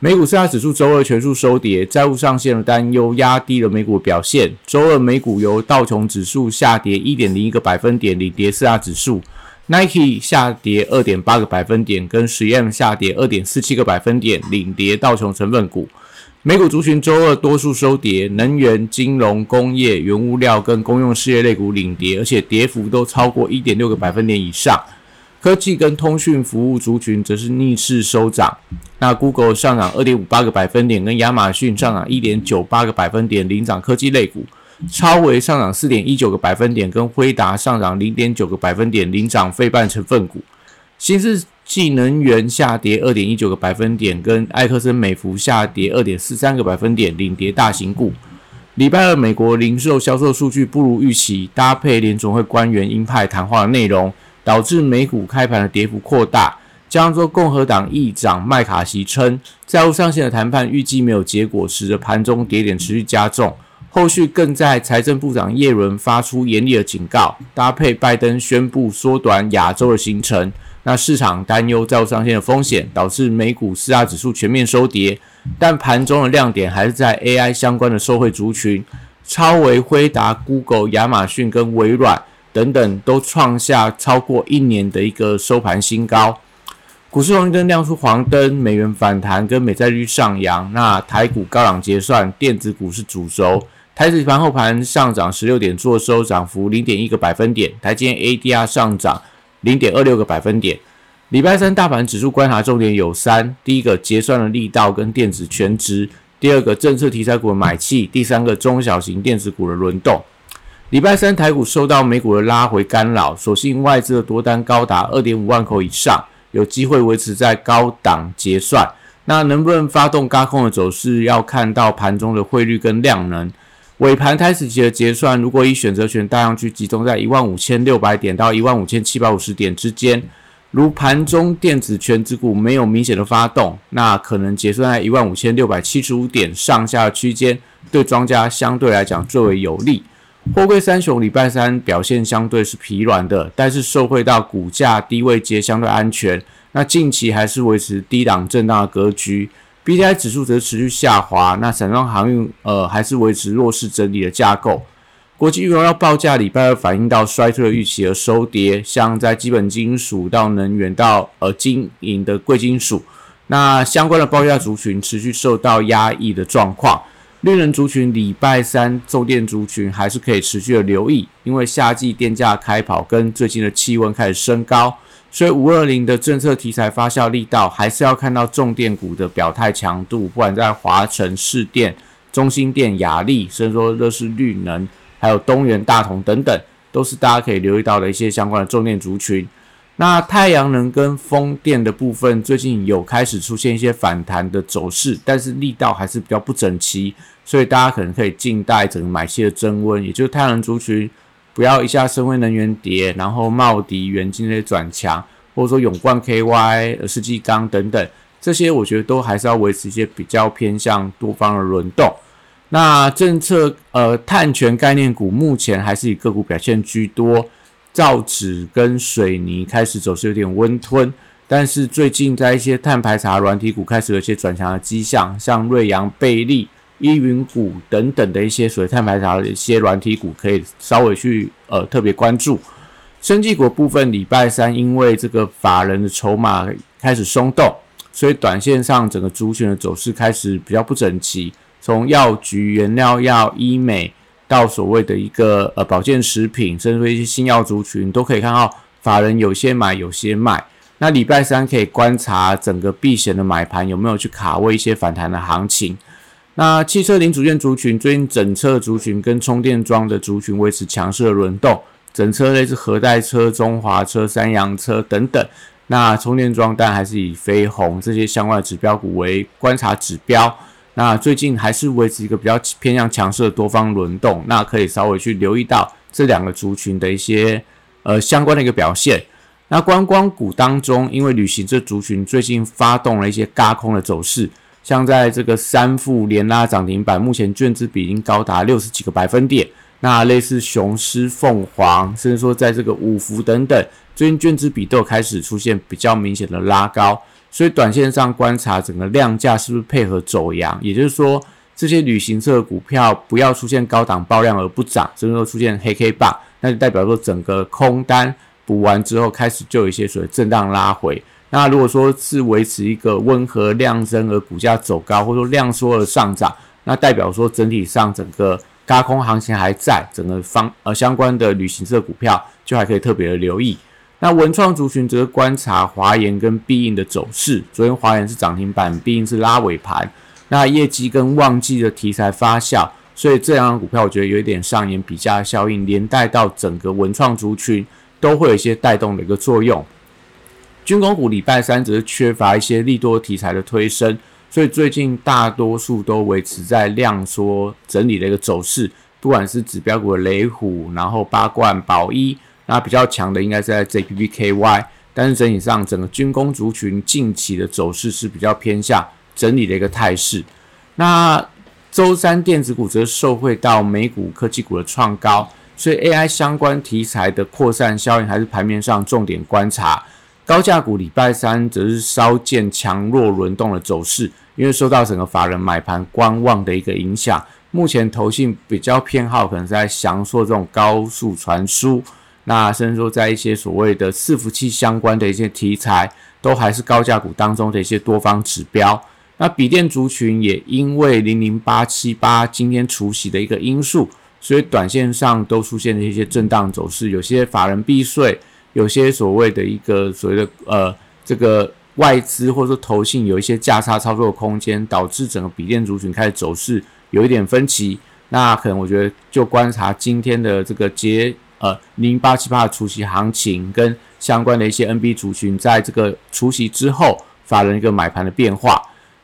美股四大指数周二全数收跌，债务上限的担忧压低了美股表现。周二美股由道琼指数下跌一点零一个百分点领跌四大指数，Nike 下跌二点八个百分点，跟十 M 下跌二点四七个百分点领跌道琼成分股。美股族群周二多数收跌，能源、金融、工业、原物料跟公用事业类股领跌，而且跌幅都超过一点六个百分点以上。科技跟通讯服务族群则是逆势收涨。那 Google 上涨二点五八个百分点，跟亚马逊上涨一点九八个百分点领涨科技类股。超微上涨四点一九个百分点，跟辉达上涨零点九个百分点领涨费半成分股。新世纪能源下跌二点一九个百分点，跟埃克森美孚下跌二点四三个百分点，领跌大型股。礼拜二美国零售销售数据不如预期，搭配联总会官员鹰派谈话的内容，导致美股开盘的跌幅扩大。加州共和党议长麦卡锡称，债务上限的谈判预计没有结果，使得盘中跌点持续加重。后续更在财政部长耶伦发出严厉的警告，搭配拜登宣布缩短亚洲的行程。那市场担忧债务上限的风险，导致美股四大指数全面收跌。但盘中的亮点还是在 AI 相关的受惠族群，超维、辉达、Google、亚马逊跟微软等等都创下超过一年的一个收盘新高。股市红灯亮出黄灯，美元反弹跟美债率上扬。那台股高档结算，电子股是主轴。台指盘后盘上涨十六点，做收涨幅零点一个百分点。台积 ADR 上涨。零点二六个百分点。礼拜三大盘指数观察重点有三：第一个，结算的力道跟电子全值；第二个，政策题材股的买气；第三个，中小型电子股的轮动。礼拜三台股受到美股的拉回干扰，所幸外资的多单高达二点五万口以上，有机会维持在高档结算。那能不能发动高空的走势，要看到盘中的汇率跟量能。尾盘开始期的结算，如果以选择权大量去集中在一万五千六百点到一万五千七百五十点之间，如盘中电子全指股没有明显的发动，那可能结算在一万五千六百七十五点上下区间，对庄家相对来讲最为有利。货柜三雄礼拜三表现相对是疲软的，但是受惠到股价低位接相对安全，那近期还是维持低档震荡的格局。B D I 指数则持续下滑，那散装航运呃还是维持弱势整理的架构。国际原料报价礼拜二反映到衰退的预期而收跌，像在基本金属到能源到呃金银的贵金属，那相关的报价族群持续受到压抑的状况。绿能族群礼拜三重电族群还是可以持续的留意，因为夏季电价开跑跟最近的气温开始升高。所以五二零的政策题材发酵力道，还是要看到重电股的表态强度，不管在华晨、市电、中心电、雅力，甚至说乐视绿能，还有东元、大同等等，都是大家可以留意到的一些相关的重电族群。那太阳能跟风电的部分，最近有开始出现一些反弹的走势，但是力道还是比较不整齐，所以大家可能可以静待整个买气的增温，也就是太阳能族群。不要一下深威能源跌，然后茂迪、元金那些转强，或者说永冠 KY、世纪钢等等，这些我觉得都还是要维持一些比较偏向多方的轮动。那政策呃碳权概念股目前还是以个股表现居多，造纸跟水泥开始走势有点温吞，但是最近在一些碳排查软体股开始有一些转强的迹象，像瑞阳、贝利。依云股等等的一些水碳排查的一些软体股，可以稍微去呃特别关注。生技股部分，礼拜三因为这个法人的筹码开始松动，所以短线上整个族群的走势开始比较不整齐。从药局、原料药、医美到所谓的一个呃保健食品，甚至一些新药族群，都可以看到法人有些买，有些卖。那礼拜三可以观察整个避险的买盘有没有去卡位一些反弹的行情。那汽车零组件族群，最近整车族群跟充电桩的族群维持强势的轮动，整车类似核代车、中华车、三洋车等等。那充电桩但还是以飞鸿这些相关的指标股为观察指标。那最近还是维持一个比较偏向强势的多方轮动，那可以稍微去留意到这两个族群的一些呃相关的一个表现。那观光股当中，因为旅行这族群最近发动了一些嘎空的走势，像在这个三富连拉涨停板，目前券资比已经高达六十几个百分点。那类似雄狮、凤凰，甚至说在这个五福等等，最近券资比都有开始出现比较明显的拉高。所以短线上观察整个量价是不是配合走阳，也就是说这些旅行社的股票不要出现高档爆量而不涨，甚至说出现黑 K 棒，那就代表说整个空单补完之后开始就有一些所谓震荡拉回。那如果说是维持一个温和量增而股价走高，或者说量缩而上涨，那代表说整体上整个高空行情还在，整个方呃相关的旅行社股票就还可以特别的留意。那文创族群则是观察华研跟必应的走势。昨天华研是涨停板，必应是拉尾盘。那业绩跟旺季的题材发酵，所以这两股票我觉得有一点上演比价效应，连带到整个文创族群都会有一些带动的一个作用。军工股礼拜三则是缺乏一些利多题材的推升，所以最近大多数都维持在量缩整理的一个走势。不管是指标股的雷虎，然后八冠、宝一。那比较强的应该是在 JPPKY，但是整体上整个军工族群近期的走势是比较偏向整理的一个态势。那周三电子股则受惠到美股科技股的创高，所以 AI 相关题材的扩散效应还是盘面上重点观察。高价股礼拜三则是稍见强弱轮动的走势，因为受到整个法人买盘观望的一个影响，目前投信比较偏好可能在降缩这种高速传输。那甚至说，在一些所谓的伺服器相关的一些题材，都还是高价股当中的一些多方指标。那笔电族群也因为零零八七八今天除息的一个因素，所以短线上都出现了一些震荡走势。有些法人避税，有些所谓的一个所谓的呃这个外资或者说投信有一些价差操作空间，导致整个笔电族群开始走势有一点分歧。那可能我觉得就观察今天的这个结。呃，零八七八的除夕行情跟相关的一些 NB 族群，在这个除夕之后，发生一个买盘的变化。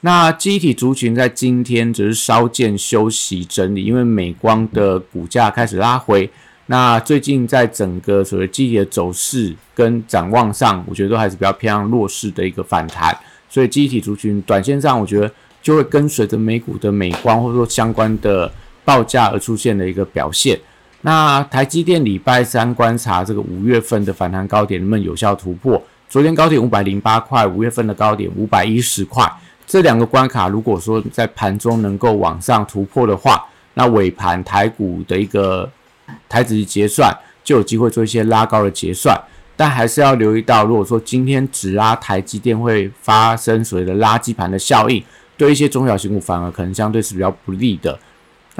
那机体族群在今天只是稍见休息整理，因为美光的股价开始拉回。那最近在整个所谓机体的走势跟展望上，我觉得都还是比较偏向弱势的一个反弹。所以机体族群短线上，我觉得就会跟随着美股的美光或者说相关的报价而出现的一个表现。那台积电礼拜三观察这个五月份的反弹高点能不能有效突破？昨天高点五百零八块，五月份的高点五百一十块，这两个关卡如果说在盘中能够往上突破的话，那尾盘台股的一个台子结算就有机会做一些拉高的结算，但还是要留意到，如果说今天只拉台积电会发生所谓的垃圾盘的效应，对一些中小型股反而可能相对是比较不利的。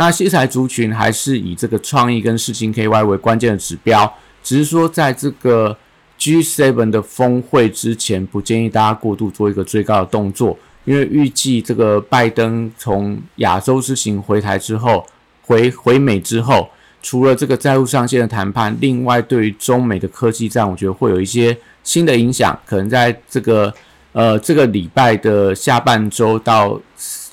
那西材族群还是以这个创意跟事情 KY 为关键的指标，只是说在这个 G7 的峰会之前，不建议大家过度做一个追高的动作，因为预计这个拜登从亚洲之行回台之后，回回美之后，除了这个债务上限的谈判，另外对于中美的科技战，我觉得会有一些新的影响，可能在这个呃这个礼拜的下半周到。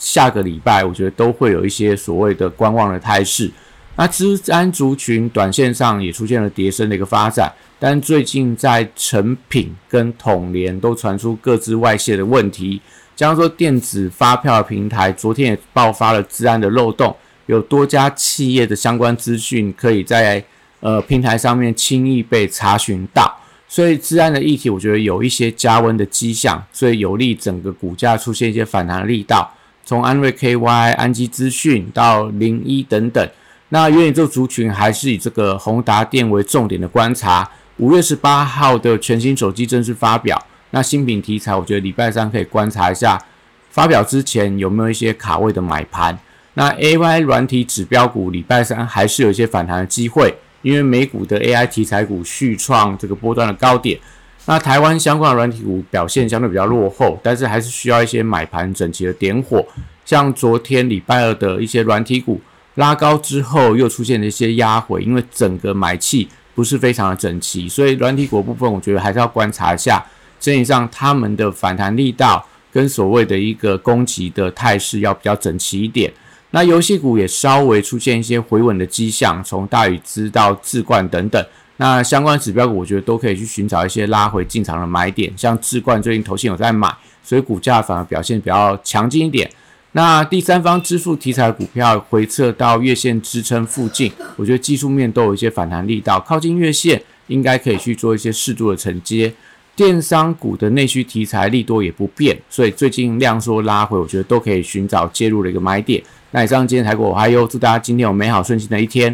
下个礼拜，我觉得都会有一些所谓的观望的态势。那资安族群短线上也出现了跌升的一个发展，但最近在成品跟统联都传出各自外泄的问题。加上说电子发票平台昨天也爆发了治安的漏洞，有多家企业的相关资讯可以在呃平台上面轻易被查询到，所以治安的议题我觉得有一些加温的迹象，所以有利整个股价出现一些反弹的力道。从安瑞 KY、安基资讯到零一等等，那元宇宙族群还是以这个宏达电为重点的观察。五月十八号的全新手机正式发表，那新品题材，我觉得礼拜三可以观察一下，发表之前有没有一些卡位的买盘。那 AI 软体指标股礼拜三还是有一些反弹的机会，因为美股的 AI 题材股续创这个波段的高点。那台湾相关的软体股表现相对比较落后，但是还是需要一些买盘整齐的点火。像昨天礼拜二的一些软体股拉高之后，又出现了一些压回，因为整个买气不是非常的整齐，所以软体股部分我觉得还是要观察一下，整体上他们的反弹力道跟所谓的一个攻击的态势要比较整齐一点。那游戏股也稍微出现一些回稳的迹象，从大禹资到智冠等等。那相关指标股，我觉得都可以去寻找一些拉回进场的买点。像智冠最近投信有在买，所以股价反而表现比较强劲一点。那第三方支付题材股票回撤到月线支撑附近，我觉得技术面都有一些反弹力道，靠近月线应该可以去做一些适度的承接。电商股的内需题材利多也不变，所以最近量缩拉回，我觉得都可以寻找介入的一个买点。那以上今天台股，我还有祝大家今天有美好顺心的一天。